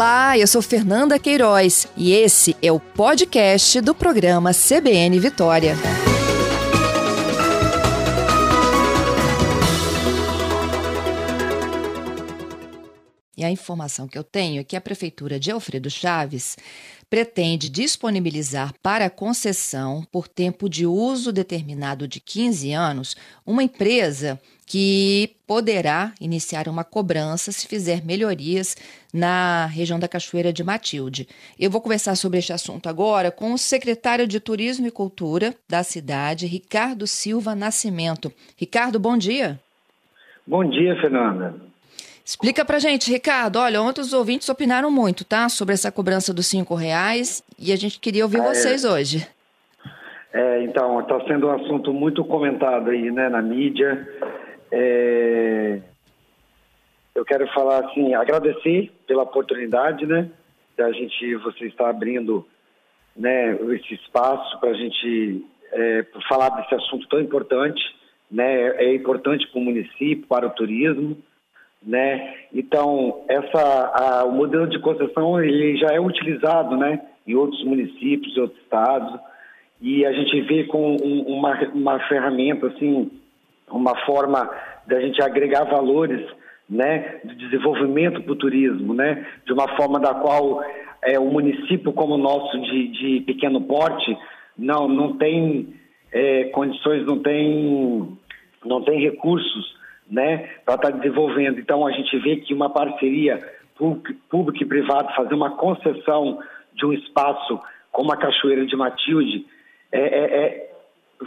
Olá, eu sou Fernanda Queiroz e esse é o podcast do programa CBN Vitória. E a informação que eu tenho é que a Prefeitura de Alfredo Chaves pretende disponibilizar para concessão, por tempo de uso determinado de 15 anos, uma empresa que poderá iniciar uma cobrança se fizer melhorias na região da Cachoeira de Matilde. Eu vou conversar sobre este assunto agora com o secretário de Turismo e Cultura da cidade, Ricardo Silva Nascimento. Ricardo, bom dia. Bom dia, Fernanda. Explica pra gente, Ricardo. Olha, ontem os ouvintes opinaram muito, tá? Sobre essa cobrança dos cinco reais e a gente queria ouvir é, vocês hoje. É, então, está sendo um assunto muito comentado aí, né, na mídia. É, eu quero falar assim, agradecer pela oportunidade, né, da gente, você está abrindo, né, esse espaço para a gente é, falar desse assunto tão importante, né, é importante para o município, para o turismo né? Então, essa, a, o modelo de concessão ele já é utilizado, né, em outros municípios, em outros estados, e a gente vê com um, uma, uma ferramenta, assim, uma forma da gente agregar valores, né, de desenvolvimento para o turismo, né, de uma forma da qual é, o município como o nosso de, de pequeno porte não, não tem é, condições, não tem, não tem recursos né, para estar tá desenvolvendo. Então, a gente vê que uma parceria público e privado, fazer uma concessão de um espaço como a Cachoeira de Matilde, é, é, é,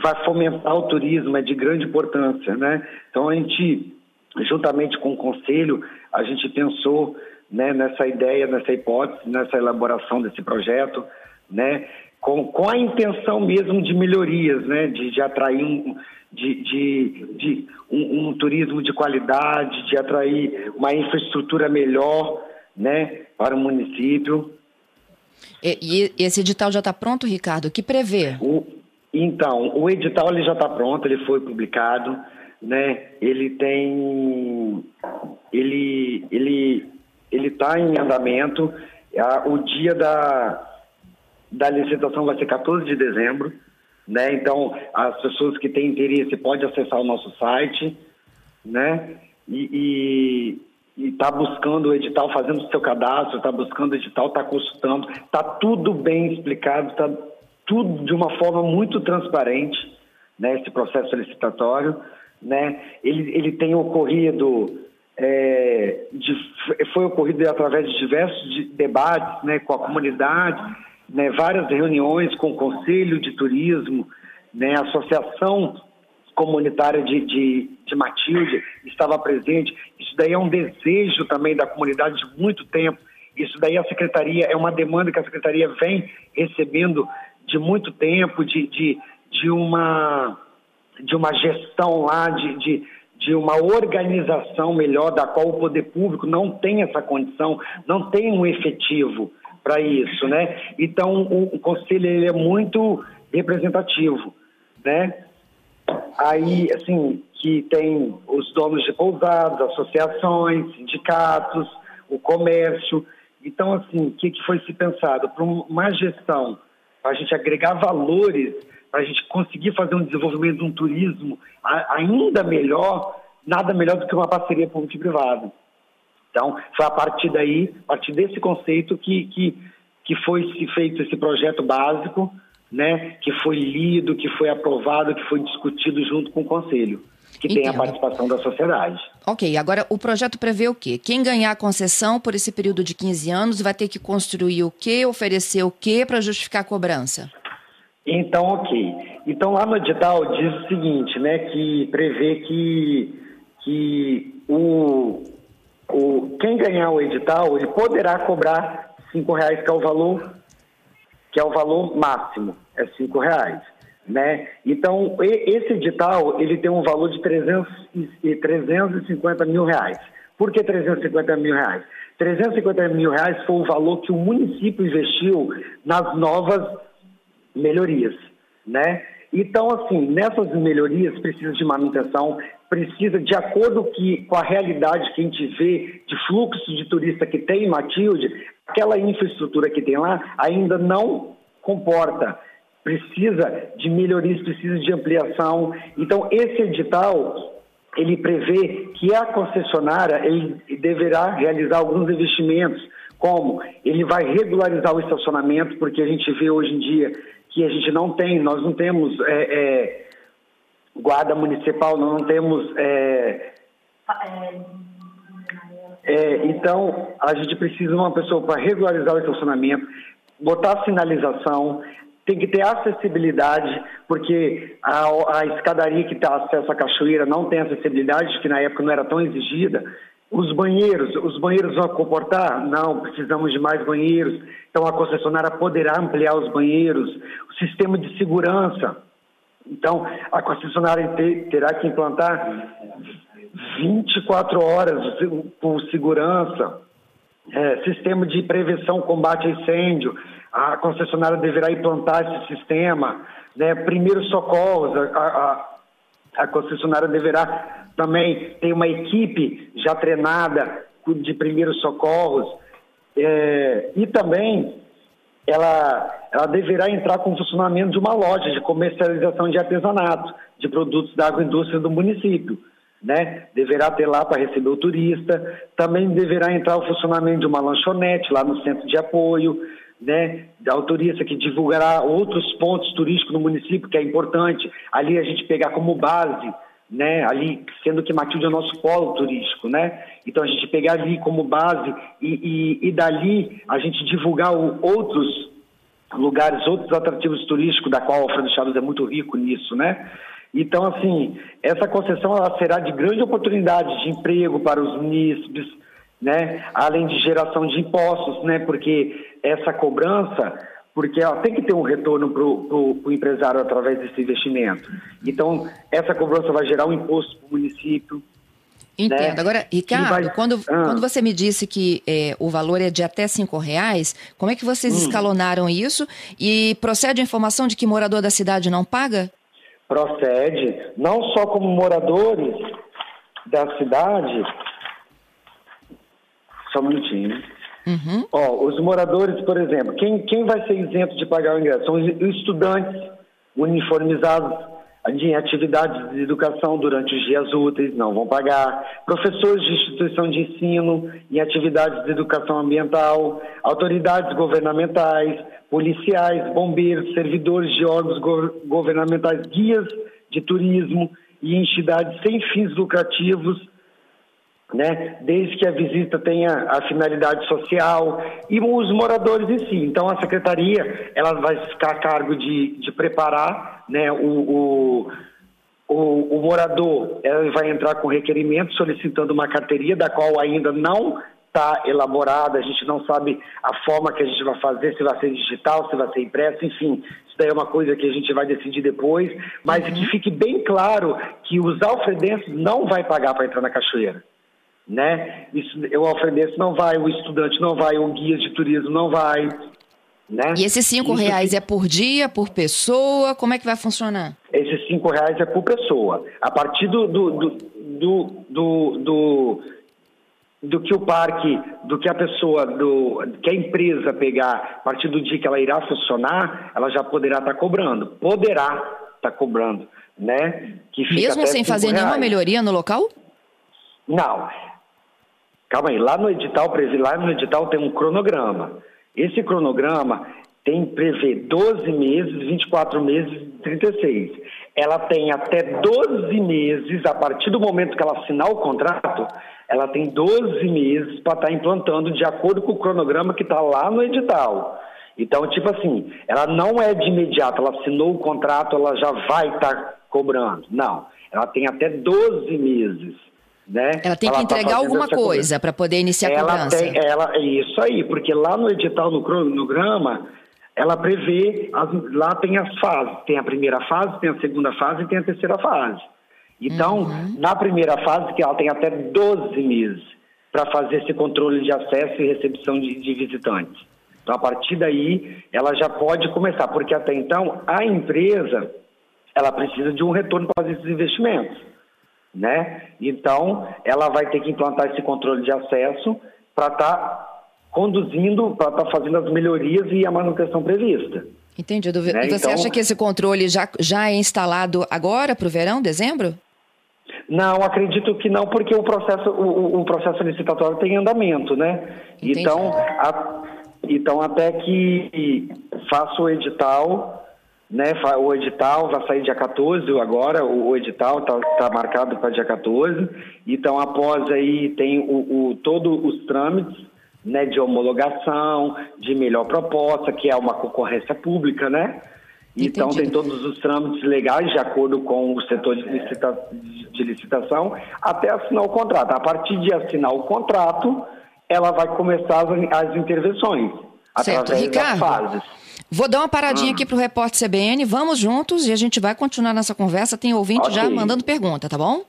vai fomentar o turismo, é de grande importância. Né? Então, a gente, juntamente com o Conselho, a gente pensou né, nessa ideia, nessa hipótese, nessa elaboração desse projeto, né, com, com a intenção mesmo de melhorias, né, de, de atrair um, de, de, de um, um, turismo de qualidade, de atrair uma infraestrutura melhor né, para o município. E, e esse edital já está pronto, Ricardo? O que prevê? O, então, o edital ele já está pronto, ele foi publicado, né? Ele tem, ele, ele, ele está em andamento. O dia da, da licitação vai ser 14 de dezembro. Né? Então, as pessoas que têm interesse podem acessar o nosso site, né? E está buscando o edital, fazendo o seu cadastro, está buscando o edital, está consultando, está tudo bem explicado, está tudo de uma forma muito transparente, né? Esse processo licitatório, né? Ele, ele tem ocorrido é, de, foi ocorrido através de diversos debates, né? Com a comunidade né, várias reuniões com o Conselho de Turismo, né, a Associação Comunitária de, de, de Matilde estava presente. Isso daí é um desejo também da comunidade de muito tempo. Isso daí a Secretaria, é uma demanda que a Secretaria vem recebendo de muito tempo, de, de, de, uma, de uma gestão lá, de, de, de uma organização melhor, da qual o poder público não tem essa condição, não tem um efetivo para isso, né? Então o, o conselho ele é muito representativo, né? Aí, assim, que tem os donos de pousadas, associações, sindicatos, o comércio. Então, assim, o que, que foi se pensado? Para uma gestão, para a gente agregar valores, para a gente conseguir fazer um desenvolvimento de um turismo ainda melhor, nada melhor do que uma parceria público privada. Então, foi a partir daí, a partir desse conceito que, que, que foi feito esse projeto básico, né, que foi lido, que foi aprovado, que foi discutido junto com o Conselho, que Entendo. tem a participação da sociedade. Ok, agora o projeto prevê o quê? Quem ganhar a concessão por esse período de 15 anos vai ter que construir o quê, oferecer o quê para justificar a cobrança? Então, ok. Então, lá no edital diz o seguinte, né, que prevê que, que o, o, quem ganhar o edital, ele poderá cobrar cinco reais, que é o valor, que é o valor máximo, é cinco reais. Né? Então, esse edital ele tem um valor de 300, 350 mil reais. Por que 350 mil reais? 350 mil reais foi o valor que o município investiu nas novas melhorias, né? Então, assim, nessas melhorias precisa de manutenção, precisa, de acordo que, com a realidade que a gente vê de fluxo de turista que tem em Matilde, aquela infraestrutura que tem lá ainda não comporta. Precisa de melhorias, precisa de ampliação. Então, esse edital, ele prevê que a concessionária ele deverá realizar alguns investimentos, como ele vai regularizar o estacionamento, porque a gente vê hoje em dia que a gente não tem, nós não temos é, é, guarda municipal, nós não temos. É, é, então, a gente precisa de uma pessoa para regularizar o estacionamento, botar sinalização, tem que ter acessibilidade, porque a, a escadaria que está acesso à cachoeira não tem acessibilidade, que na época não era tão exigida. Os banheiros, os banheiros vão comportar? Não, precisamos de mais banheiros. Então a concessionária poderá ampliar os banheiros. O sistema de segurança. Então a concessionária terá que implantar 24 horas por segurança, é, sistema de prevenção, combate a incêndio. A concessionária deverá implantar esse sistema. Né? Primeiros socorros, a, a, a concessionária deverá também ter uma equipe já treinada de primeiros socorros. É, e também ela, ela deverá entrar com o funcionamento de uma loja de comercialização de artesanato, de produtos da agroindústria do município né? Deverá ter lá para receber o turista. Também deverá entrar o funcionamento de uma lanchonete lá no centro de apoio, né? Da turista que divulgará outros pontos turísticos no município, que é importante. Ali a gente pegar como base, né? Ali, sendo que Matilde é o nosso polo turístico, né? Então a gente pegar ali como base e, e, e dali a gente divulgar o, outros lugares, outros atrativos turísticos, da qual o Alfredo Chaves é muito rico nisso, né? Então, assim, essa concessão será de grande oportunidade de emprego para os munícipes, né? além de geração de impostos, né? porque essa cobrança, porque ela tem que ter um retorno para o empresário através desse investimento. Então, essa cobrança vai gerar um imposto para o município, Entendo. Né? Agora, Ricardo, vai... quando, ah. quando você me disse que é, o valor é de até cinco reais, como é que vocês hum. escalonaram isso? E procede a informação de que morador da cidade não paga? procede, não só como moradores da cidade. Só um minutinho. Uhum. Ó, os moradores, por exemplo, quem, quem vai ser isento de pagar o ingresso? São os estudantes uniformizados em atividades de educação durante os dias úteis, não vão pagar. Professores de instituição de ensino em atividades de educação ambiental, autoridades governamentais, policiais, bombeiros, servidores de órgãos governamentais, guias de turismo e entidades sem fins lucrativos, né, desde que a visita tenha a finalidade social e os moradores em si. Então a secretaria ela vai ficar a cargo de, de preparar né, o, o, o, o morador ela vai entrar com requerimento solicitando uma carteirinha da qual ainda não está elaborada, a gente não sabe a forma que a gente vai fazer, se vai ser digital, se vai ser impresso, enfim, isso daí é uma coisa que a gente vai decidir depois, mas uhum. que fique bem claro que os alfredenses não vai pagar para entrar na cachoeira. Né? Isso, o alfredense não vai, o estudante não vai, o guia de turismo não vai. Né? E esses cinco isso reais que... é por dia, por pessoa? Como é que vai funcionar? Esses cinco reais é por pessoa. A partir do, do, do, do, do do que o parque, do que a pessoa, do que a empresa pegar, a partir do dia que ela irá funcionar, ela já poderá estar tá cobrando. Poderá estar tá cobrando, né? Mesmo sem fazer reais. nenhuma melhoria no local? Não. Calma aí, lá no edital, lá no edital tem um cronograma. Esse cronograma tem prevê 12 meses, 24 meses, 36. Ela tem até 12 meses, a partir do momento que ela assinar o contrato, ela tem 12 meses para estar tá implantando de acordo com o cronograma que está lá no edital. Então, tipo assim, ela não é de imediato, ela assinou o contrato, ela já vai estar tá cobrando. Não, ela tem até 12 meses. Né? Ela tem que ela tá entregar tá alguma coisa para poder iniciar a ela cobrança. Tem, ela, é isso aí, porque lá no edital, no cronograma, ela prevê, as, lá tem as fases, tem a primeira fase, tem a segunda fase e tem a terceira fase. Então, uhum. na primeira fase, que ela tem até 12 meses para fazer esse controle de acesso e recepção de, de visitantes. Então, a partir daí, ela já pode começar, porque até então, a empresa, ela precisa de um retorno para fazer esses investimentos, né? Então, ela vai ter que implantar esse controle de acesso para estar tá conduzindo, para estar tá fazendo as melhorias e a manutenção prevista. Entendido. Né? E você então, acha que esse controle já, já é instalado agora para o verão, dezembro? Não, acredito que não, porque o processo, o, o processo licitatório tem andamento, né? Entendi. Então, a, então, até que faça o edital, né? O edital vai sair dia 14 agora, o, edital está tá marcado para dia 14. Então, após aí tem o, o todos os trâmites né, de homologação, de melhor proposta, que é uma concorrência pública, né? Então, tem todos os trâmites legais de acordo com o setor de, licita de licitação até assinar o contrato. A partir de assinar o contrato, ela vai começar as, as intervenções certo. através Ricardo, das fases. Vou dar uma paradinha hum. aqui para o repórter CBN. Vamos juntos e a gente vai continuar nossa conversa. Tem ouvinte okay. já mandando pergunta, tá bom?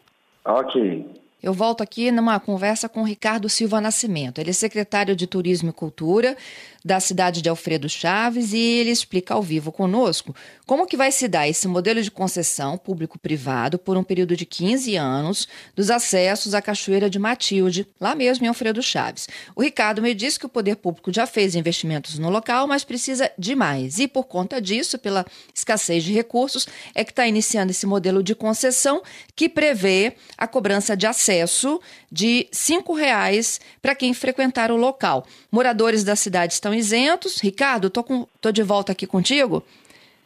Ok. Eu volto aqui numa conversa com Ricardo Silva Nascimento. Ele é secretário de Turismo e Cultura da cidade de Alfredo Chaves e ele explica ao vivo conosco como que vai se dar esse modelo de concessão público-privado por um período de 15 anos dos acessos à Cachoeira de Matilde, lá mesmo em Alfredo Chaves. O Ricardo me disse que o poder público já fez investimentos no local, mas precisa de mais. E por conta disso, pela escassez de recursos, é que está iniciando esse modelo de concessão que prevê a cobrança de acesso de R$ 5,00 para quem frequentar o local. Moradores da cidade estão isentos. Ricardo, tô, com, tô de volta aqui contigo.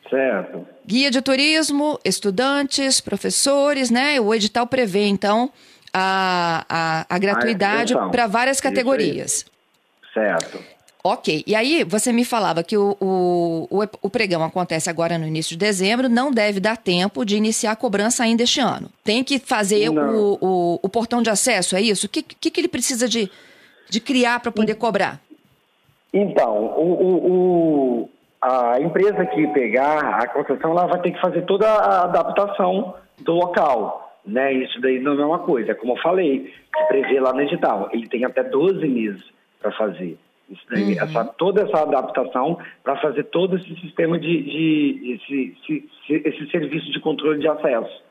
Certo. Guia de turismo, estudantes, professores, né? O edital prevê, então, a, a, a gratuidade para várias categorias. Certo. Ok. E aí, você me falava que o, o, o, pregão acontece agora no início de dezembro, não deve dar tempo de iniciar a cobrança ainda este ano. Tem que fazer o, o, o, portão de acesso, é isso? O que, que, que ele precisa de, de criar para poder cobrar? Então, o, a empresa que pegar a concessão, ela vai ter que fazer toda a adaptação do local. Né? Isso daí não é uma coisa, como eu falei, que prevê lá no edital. Ele tem até 12 meses para fazer. Daí, uhum. essa, toda essa adaptação para fazer todo esse sistema de, de esse, esse, esse, serviço de controle de acesso.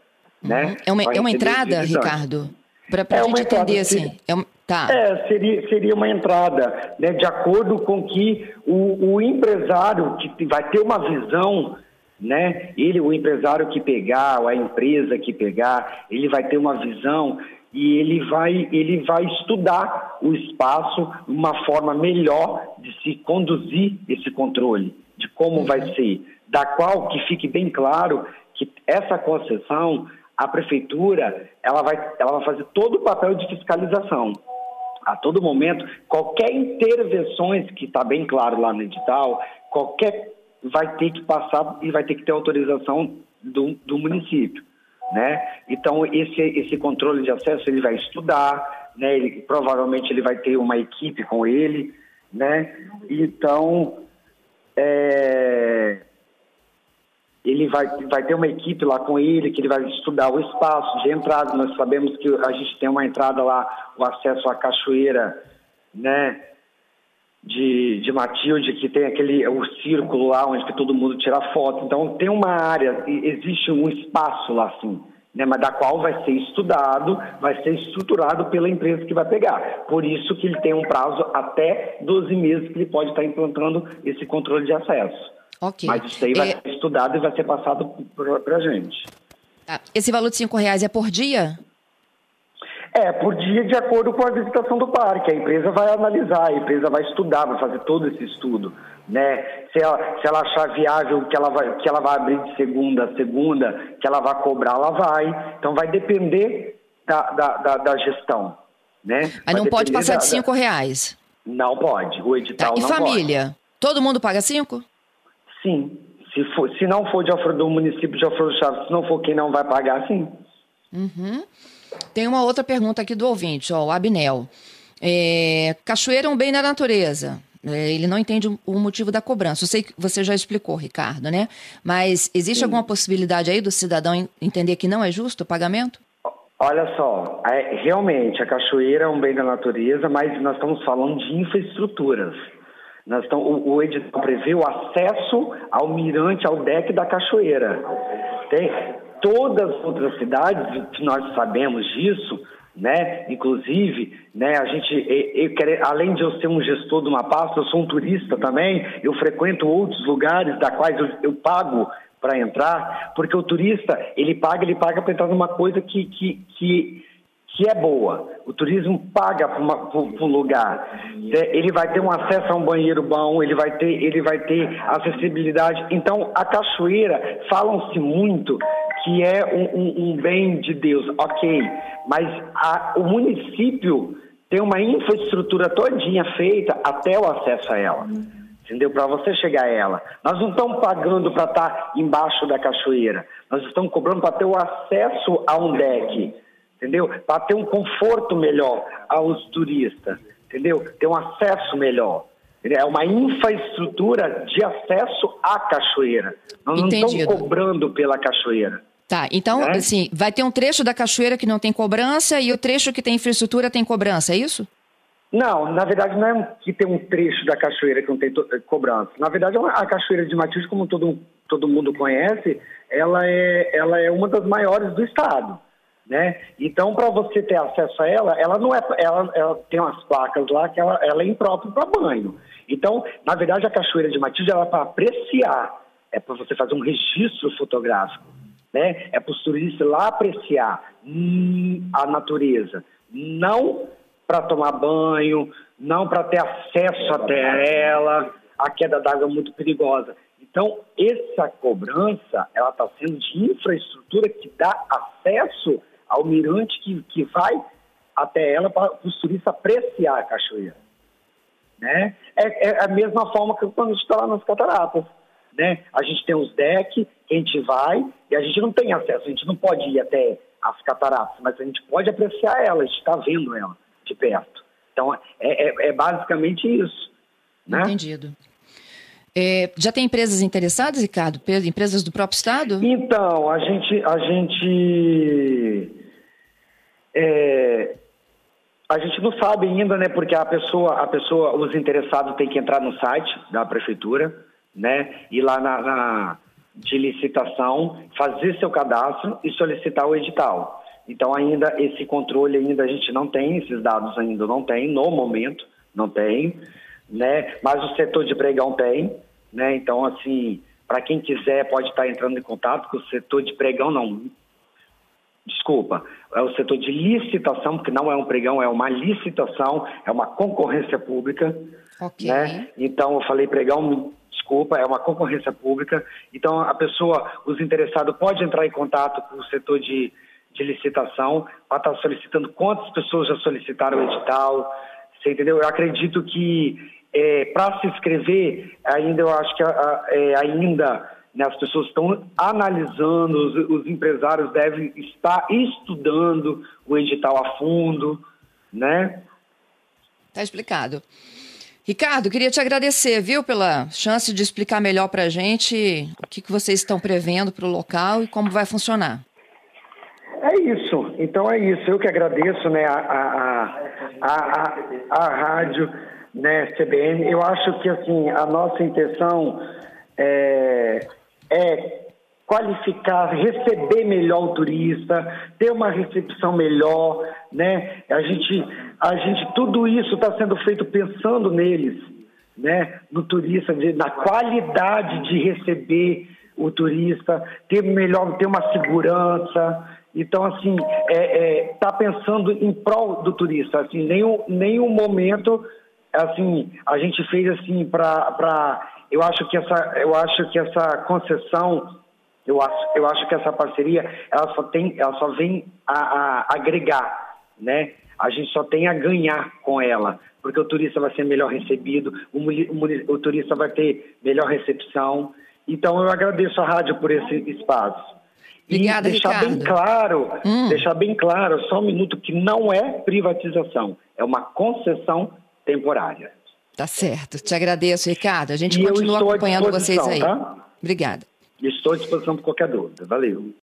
Uhum. Né? É uma, é uma entrada, Ricardo? Para a é gente entender assim. É, um, tá. é, seria, seria uma entrada, né, de acordo com que o, o empresário que vai ter uma visão né? Ele, o empresário que pegar, ou a empresa que pegar, ele vai ter uma visão e ele vai, ele vai estudar o espaço, uma forma melhor de se conduzir esse controle, de como vai uhum. ser, da qual que fique bem claro que essa concessão a prefeitura ela vai, ela vai fazer todo o papel de fiscalização. A todo momento, qualquer intervenções que está bem claro lá no edital, qualquer vai ter que passar e vai ter que ter autorização do, do município, né? Então esse esse controle de acesso ele vai estudar, né? Ele provavelmente ele vai ter uma equipe com ele, né? Então é, ele vai, vai ter uma equipe lá com ele, que ele vai estudar o espaço de entrada. Nós sabemos que a gente tem uma entrada lá, o acesso à cachoeira, né, de, de Matilde, que tem aquele o círculo lá onde todo mundo tira foto. Então tem uma área, existe um espaço lá assim, né, mas da qual vai ser estudado, vai ser estruturado pela empresa que vai pegar. Por isso que ele tem um prazo até 12 meses que ele pode estar implantando esse controle de acesso. Ok. Mas isso aí vai é... ser estudado e vai ser passado para a gente. Tá. Esse valor de cinco reais é por dia? É, por dia de acordo com a visitação do parque. A empresa vai analisar, a empresa vai estudar, vai fazer todo esse estudo. Né? Se, ela, se ela achar viável que ela, vai, que ela vai abrir de segunda a segunda, que ela vai cobrar, ela vai. Então vai depender da, da, da, da gestão. Né? Mas não pode passar da, de cinco reais? Não pode, o edital tá. e não família? Pode. Todo mundo paga cinco? Sim. Se, for, se não for de Alfredo, do município de Alfredo Chaves, se não for quem não vai pagar, sim. Uhum. Tem uma outra pergunta aqui do ouvinte, ó, o Abnel. É, cachoeira é um bem da natureza. É, ele não entende o motivo da cobrança. Eu sei que você já explicou, Ricardo, né? Mas existe sim. alguma possibilidade aí do cidadão entender que não é justo o pagamento? Olha só, é, realmente a cachoeira é um bem da natureza, mas nós estamos falando de infraestruturas. Nós estamos, o, o edital prevê o acesso ao mirante, ao deck da cachoeira. Tem todas as outras cidades, que nós sabemos disso, né? Inclusive, né, a gente, eu, eu, além de eu ser um gestor de uma pasta, eu sou um turista também, eu frequento outros lugares da quais eu, eu pago para entrar, porque o turista, ele paga, ele paga para entrar numa coisa que, que, que, que é boa. O turismo paga para um lugar. É, ele vai ter um acesso a um banheiro bom, ele vai ter, ele vai ter acessibilidade. Então, a cachoeira, falam-se muito que é um, um, um, bem de Deus, ok, mas a, o município tem uma infraestrutura todinha feita até o acesso a ela entendeu? Para você chegar a ela. Nós não estamos pagando para estar tá embaixo da cachoeira, nós estamos cobrando para ter o acesso a um deck, entendeu? Para ter um conforto melhor aos turistas, entendeu? Ter um acesso melhor. É uma infraestrutura de acesso à cachoeira. Nós Entendido. não estamos cobrando pela cachoeira. Tá, então, né? assim, vai ter um trecho da cachoeira que não tem cobrança e o trecho que tem infraestrutura tem cobrança, é isso? Não, na verdade não é que tem um trecho da cachoeira que não tem eh, cobrança. Na verdade, a cachoeira de Matilde, como todo, todo mundo conhece, ela é, ela é uma das maiores do estado. Né? Então, para você ter acesso a ela, ela não é, ela, ela tem umas placas lá que ela, ela é imprópria para banho. Então, na verdade, a cachoeira de Matilde ela é para apreciar, é para você fazer um registro fotográfico, né? É para os turistas lá apreciar hum, a natureza, não para tomar banho, não para ter acesso até ela, a queda d'água é muito perigosa. Então, essa cobrança, ela está sendo de infraestrutura que dá acesso ao mirante que, que vai até ela para os turistas apreciar a cachoeira. Né? É, é, a mesma forma que quando a gente está lá nas cataratas. Né? A gente tem os decks, que a gente vai, e a gente não tem acesso, a gente não pode ir até as cataratas, mas a gente pode apreciar ela, a gente está vendo ela de perto. Então, é, é, é basicamente isso. Né? Entendido. É, já tem empresas interessadas, Ricardo? Empresas do próprio Estado? Então, a gente. A gente é, a gente não sabe ainda, né? Porque a pessoa, a pessoa, os interessados têm que entrar no site da prefeitura, né? Ir lá na, na de licitação, fazer seu cadastro e solicitar o edital. Então ainda esse controle ainda a gente não tem, esses dados ainda não tem, no momento não tem, né? Mas o setor de pregão tem, né? Então assim, para quem quiser pode estar entrando em contato com o setor de pregão não. Desculpa, é o setor de licitação, porque não é um pregão, é uma licitação, é uma concorrência pública. Okay. Né? Então, eu falei pregão, desculpa, é uma concorrência pública. Então, a pessoa, os interessados, pode entrar em contato com o setor de de licitação para estar tá solicitando quantas pessoas já solicitaram o edital, você entendeu? Eu acredito que é, para se inscrever, ainda eu acho que é, ainda né, as pessoas estão analisando, os, os, empresários devem estar estudando o edital a fundo, né? Tá explicado. Ricardo, queria te agradecer, viu, pela chance de explicar melhor para a gente o que, que vocês estão prevendo para o local e como vai funcionar. É isso, então é isso. Eu que agradeço né, a, a, a, a, rádio né, CBN. Eu acho que assim, a nossa intenção é, é qualificar, receber melhor o turista, ter uma recepção melhor, né? A gente, a gente, tudo isso está sendo feito pensando neles, né? No turista, na qualidade de receber o turista, ter melhor, ter uma segurança, então, assim, está é, é, tá pensando em prol do turista. Assim, nenhum, nenhum momento, assim, a gente fez assim para, eu acho que essa, eu acho que essa concessão, eu acho, eu acho que essa parceria, ela só tem, ela só vem a, a agregar, né? A gente só tem a ganhar com ela, porque o turista vai ser melhor recebido, o, o, o turista vai ter melhor recepção. Então, eu agradeço a rádio por esse espaço. Obrigada, e deixar Ricardo. bem claro, hum. deixar bem claro, só um minuto, que não é privatização, é uma concessão temporária. Tá certo. Te agradeço, Ricardo. A gente e continua acompanhando vocês aí. Tá? Obrigada. Estou à disposição para qualquer dúvida. Valeu.